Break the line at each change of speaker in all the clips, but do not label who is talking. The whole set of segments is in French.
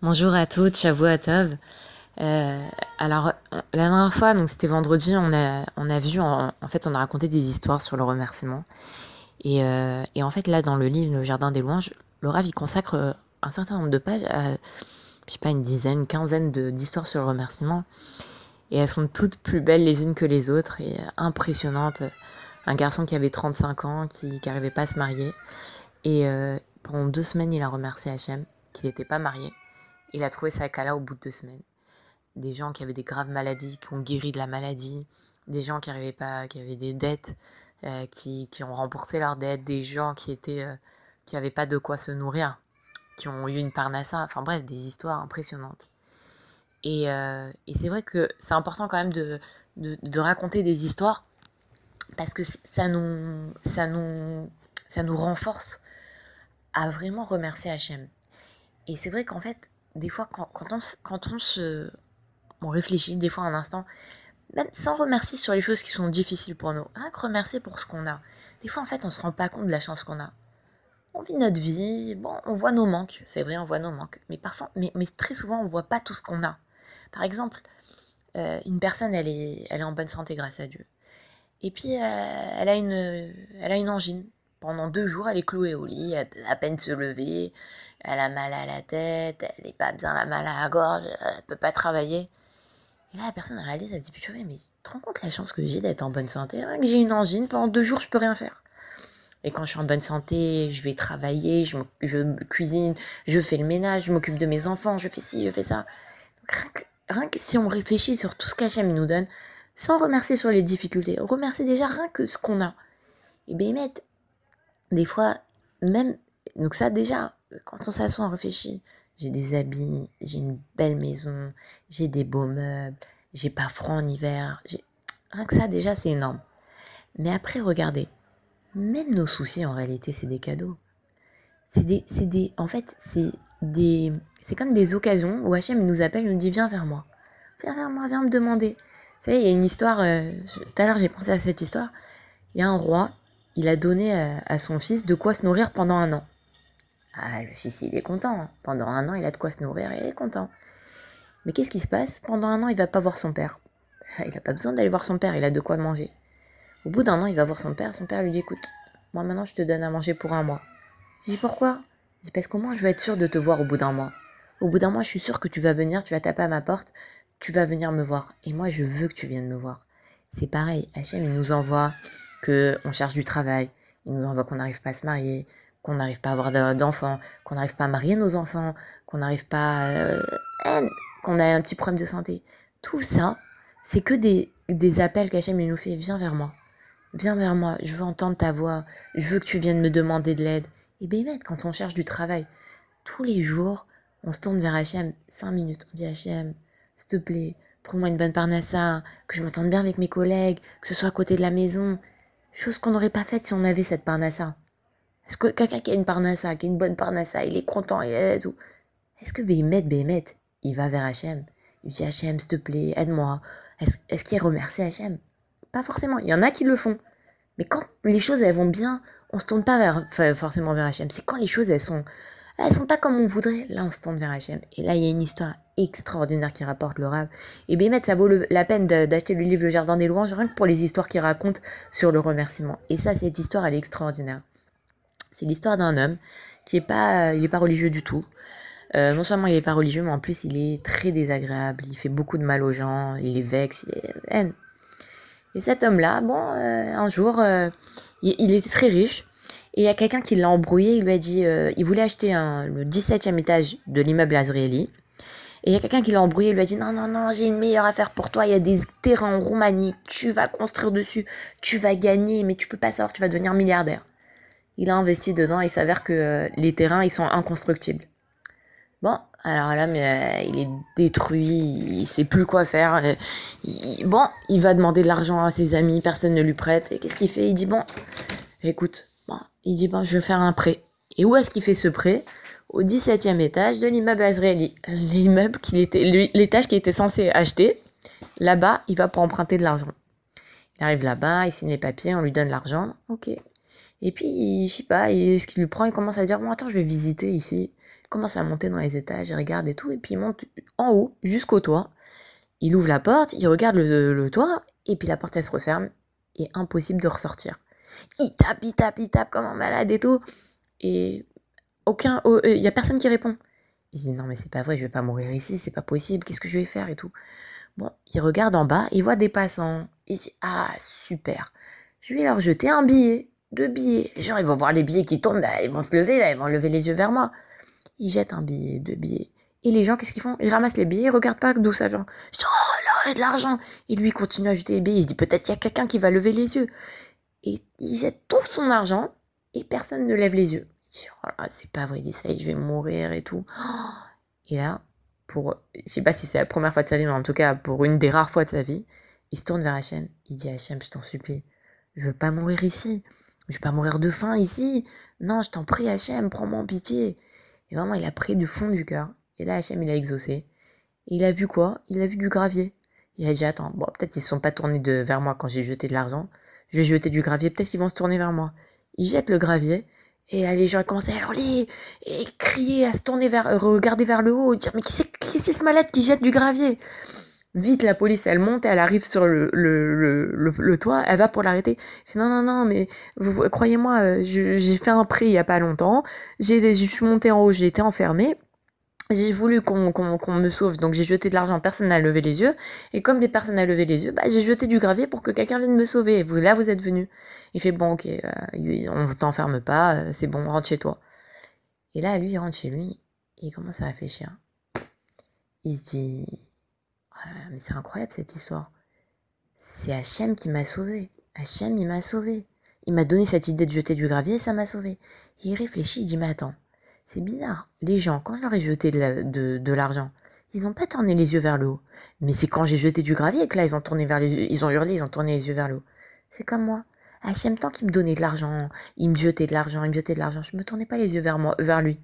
Bonjour à toutes, Chavou à Tov. Euh, alors, la dernière fois, donc c'était vendredi, on a, on a vu, en, fait, on a raconté des histoires sur le remerciement. Et, euh, et en fait, là, dans le livre Le Jardin des Louanges, Rav, il consacre un certain nombre de pages à, je sais pas, une dizaine, une quinzaine d'histoires sur le remerciement. Et elles sont toutes plus belles les unes que les autres et impressionnantes. Un garçon qui avait 35 ans, qui n'arrivait pas à se marier. Et euh, pendant deux semaines, il a remercié Hachem, qu'il n'était pas marié. Il a trouvé sa Kala au bout de deux semaines. Des gens qui avaient des graves maladies, qui ont guéri de la maladie, des gens qui arrivaient pas, qui avaient des dettes, euh, qui, ont remboursé leurs dettes, des gens qui étaient, euh, qui n'avaient pas de quoi se nourrir, qui ont eu une parnassa, enfin bref, des histoires impressionnantes. Et, euh, c'est vrai que c'est important quand même de, de, de, raconter des histoires parce que ça nous, ça nous, ça nous renforce à vraiment remercier Hachem. Et c'est vrai qu'en fait, des fois, quand, on, quand on se. On réfléchit des fois un instant, même sans remercier sur les choses qui sont difficiles pour nous, rien que remercier pour ce qu'on a. Des fois, en fait, on se rend pas compte de la chance qu'on a. On vit notre vie, bon, on voit nos manques, c'est vrai, on voit nos manques, mais parfois, mais, mais très souvent, on voit pas tout ce qu'on a. Par exemple, euh, une personne, elle est, elle est en bonne santé grâce à Dieu. Et puis, euh, elle, a une, elle a une angine. Pendant deux jours, elle est clouée au lit, elle peut à peine se lever, elle a mal à la tête, elle n'est pas bien, elle a mal à la gorge, elle peut pas travailler. Et là, la personne réalise, elle se dit, purée, mais tu te rends compte la chance que j'ai d'être en bonne santé? Que j'ai une angine, pendant deux jours, je peux rien faire. Et quand je suis en bonne santé, je vais travailler, je, cuisine, je fais le ménage, je m'occupe de mes enfants, je fais ci, je fais ça. Donc, rien, que, si on réfléchit sur tout ce qu'Hachem nous donne, sans remercier sur les difficultés, remercier déjà rien que ce qu'on a. Et bien, mettre, des fois, même, donc ça déjà, quand on s'assoit, on réfléchit. J'ai des habits, j'ai une belle maison, j'ai des beaux meubles, j'ai pas froid en hiver. Rien que ça, déjà, c'est énorme. Mais après, regardez, même nos soucis, en réalité, c'est des cadeaux. C'est des, des, en fait, c'est des, c'est comme des occasions où Hachem nous appelle, il nous dit viens vers moi, viens vers moi, viens me demander. Vous savez, il y a une histoire. Euh, tout à l'heure, j'ai pensé à cette histoire. Il y a un roi, il a donné à, son fils de quoi se nourrir pendant un an. Ah, le fils, il est content. Pendant un an, il a de quoi se nourrir, il est content. Mais qu'est-ce qui se passe? Pendant un an, il va pas voir son père. Il n'a pas besoin d'aller voir son père, il a de quoi manger. Au bout d'un an, il va voir son père. Son père lui dit Écoute, moi maintenant, je te donne à manger pour un mois. Il dit Pourquoi? Parce qu'au moins, je vais être sûr de te voir au bout d'un mois. Au bout d'un mois, je suis sûr que tu vas venir, tu vas taper à ma porte, tu vas venir me voir. Et moi, je veux que tu viennes me voir. C'est pareil. Hachem, il nous envoie que on cherche du travail. Il nous envoie qu'on n'arrive pas à se marier, qu'on n'arrive pas à avoir d'enfants, qu'on n'arrive pas à marier nos enfants, qu'on n'arrive pas, euh, qu'on a un petit problème de santé. Tout ça, c'est que des, appels qu'Hachem nous fait. Viens vers moi. Viens vers moi. Je veux entendre ta voix. Je veux que tu viennes me demander de l'aide. Et bien, quand on cherche du travail, tous les jours, on se tourne vers Hachem. Cinq minutes. On dit Hachem, s'il te plaît, trouve-moi une bonne parnassa, que je m'entende bien avec mes collègues, que ce soit à côté de la maison. Chose qu'on n'aurait pas faite si on avait cette parnassa. Est-ce que quelqu'un qui a une parnassa, qui a une bonne parnassa, il est content et tout? Est-ce que Béhémet, Béhémet, il va vers Hachem? Il dit Hachem, s'il te plaît, aide-moi. Est-ce est qu'il remercie Hachem? Pas forcément. Il y en a qui le font. Mais quand les choses elles vont bien, on se tourne pas forcément vers Hachem. C'est quand les choses elles sont, elles sont pas comme on voudrait. Là, on se tourne vers Hachem. Et là, il y a une histoire extraordinaire qui rapporte le Rav. Et Bémet, ça vaut la peine d'acheter le livre Le Jardin des Louanges, rien que pour les histoires qu'il raconte sur le remerciement. Et ça, cette histoire, elle est extraordinaire. C'est l'histoire d'un homme qui est pas, il est pas religieux du tout. Euh, non seulement il est pas religieux, mais en plus il est très désagréable. Il fait beaucoup de mal aux gens, il les vexe, il haine. Et cet homme-là, bon, euh, un jour, euh, il, était très riche. Et il y a quelqu'un qui l'a embrouillé, il lui a dit, euh, il voulait acheter le 17e étage de l'immeuble Azrieli. Et il y a quelqu'un qui l'a embrouillé, il lui a dit, non, non, non, j'ai une meilleure affaire pour toi, il y a des terrains en Roumanie, tu vas construire dessus, tu vas gagner, mais tu peux pas savoir, tu vas devenir milliardaire. Il a investi dedans, il s'avère que euh, les terrains, ils sont inconstructibles. Bon, alors là, mais euh, il est détruit, il sait plus quoi faire. Bon, il va demander de l'argent à ses amis, personne ne lui prête. Et qu'est-ce qu'il fait? Il dit, bon, écoute, bon, il dit, bon, je vais faire un prêt. Et où est-ce qu'il fait ce prêt? Au 17e étage de l'immeuble Azraeli. L'immeuble était, l'étage qu'il était censé acheter. Là-bas, il va pour emprunter de l'argent. Il arrive là-bas, il signe les papiers, on lui donne l'argent. Ok, et puis, je sais pas, et ce qu'il lui prend, il commence à dire, bon, attends, je vais visiter ici. commence à monter dans les étages, il regarde et tout, et puis il monte en haut, jusqu'au toit. Il ouvre la porte, il regarde le, toit, et puis la porte elle se referme, et impossible de ressortir. Il tape, il tape, il tape comme un malade et tout, et aucun, euh, il y a personne qui répond. Il dit non mais c'est pas vrai, je vais pas mourir ici, c'est pas possible, qu'est-ce que je vais faire et tout. Bon, il regarde en bas, il voit des passants, il dit ah super, je vais leur jeter un billet, deux billets. Les gens ils vont voir les billets qui tombent, ils vont se lever, ils vont lever les yeux vers moi. Il jette un billet, deux billets. Et les gens, qu'est-ce qu'ils font? Ils ramassent les billets, ils regardent pas d'où ça vient. Oh là, il y a de l'argent. Et lui, il continue à jeter les billets. Il se dit, peut-être il y a quelqu'un qui va lever les yeux. Et il jette tout son argent et personne ne lève les yeux. Il dit, oh c'est pas vrai, il dit, ça je vais mourir et tout. Et là, pour, je sais pas si c'est la première fois de sa vie, mais en tout cas, pour une des rares fois de sa vie, il se tourne vers Hachem. Il dit, Hachem, je t'en supplie, je veux pas mourir ici. Je vais pas mourir de faim ici. Non, je t'en prie, Hachem, prends-moi en pitié. Et vraiment, il a pris du fond du cœur. Et là, Hachem, il a exaucé. Et il a vu quoi? Il a vu du gravier. Il a dit, attends, bon, peut-être ils ne sont pas tournés de, vers moi quand j'ai jeté de l'argent. Je vais jeter du gravier, peut-être qu'ils vont se tourner vers moi. Il jette le gravier. Et là, les gens commencent à hurler et crier, à se tourner vers, regarder vers le haut, dire, mais qui c'est, qui c'est ce malade qui jette du gravier? Vite, la police, elle monte, elle arrive sur le, le, le, toit, elle va pour l'arrêter. non, non, non, mais croyez-moi, euh, j'ai fait un prix il y a pas longtemps. J'ai, je suis montée en haut, j'ai été enfermée. J'ai voulu qu'on me sauve, donc j'ai jeté de l'argent, personne n'a levé les yeux. Et comme des personnes n'ont levé les yeux, bah, j'ai jeté du gravier pour que quelqu'un vienne me sauver. vous, là, vous êtes venu. Il fait bon, ok, euh, on t'enferme pas, euh, c'est bon, rentre chez toi. Et là, lui, il rentre chez lui, et il commence à réfléchir. Il se dit, ah, mais c'est incroyable cette histoire. C'est Hachem qui m'a sauvé. Hachem, il m'a sauvé. Il m'a donné cette idée de jeter du gravier et ça m'a sauvé. il réfléchit, il dit, mais attends, c'est bizarre. Les gens, quand je leur ai jeté de l'argent, ils n'ont pas tourné les yeux vers le haut. Mais c'est quand j'ai jeté du gravier que là, ils ont tourné vers les ils ont hurlé, ils ont tourné les yeux vers le haut. C'est comme moi. Hachem, tant qu'il me donnait de l'argent, il me jetait de l'argent, il me jetait de l'argent, je me tournais pas les yeux vers moi, vers lui.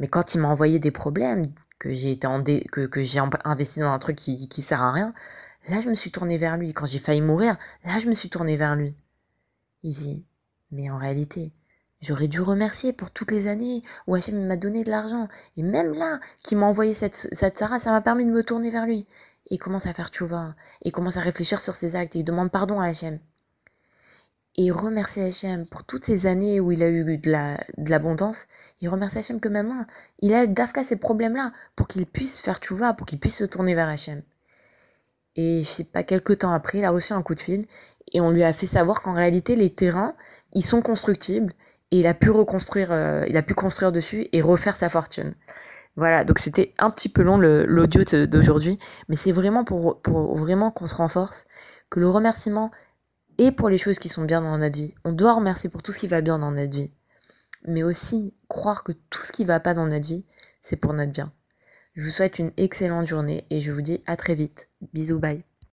Mais quand il m'a envoyé des problèmes, que j'ai que, que j'ai investi dans un truc qui, qui sert à rien, là je me suis tourné vers lui. Quand j'ai failli mourir, là je me suis tourné vers lui. Il dit, mais en réalité, j'aurais dû remercier pour toutes les années où Hachem m'a donné de l'argent. Et même là, qui m'a envoyé cette, cette Sarah, ça m'a permis de me tourner vers lui. Et il commence à faire tchouva. Et il commence à réfléchir sur ses actes. Et il demande pardon à Hachem et remercier Hachem pour toutes ces années où il a eu de, la, de l'abondance. Il remercie Hachem que maintenant, il a d'Afka ces problèmes-là pour qu'il puisse faire tchouva, pour qu'il puisse se tourner vers Hachem. Et je sais pas, quelques temps après, il a reçu un coup de fil et on lui a fait savoir qu'en réalité, les terrains, ils sont constructibles et il a pu reconstruire, euh, il a pu construire dessus et refaire sa fortune. Voilà, donc c'était un petit peu long l'audio d'aujourd'hui, mais c'est vraiment pour, pour vraiment qu'on se renforce, que le remerciement, et pour les choses qui sont bien dans notre vie. On doit remercier pour tout ce qui va bien dans notre vie. Mais aussi croire que tout ce qui va pas dans notre vie, c'est pour notre bien. Je vous souhaite une excellente journée et je vous dis à très vite. Bisous, bye.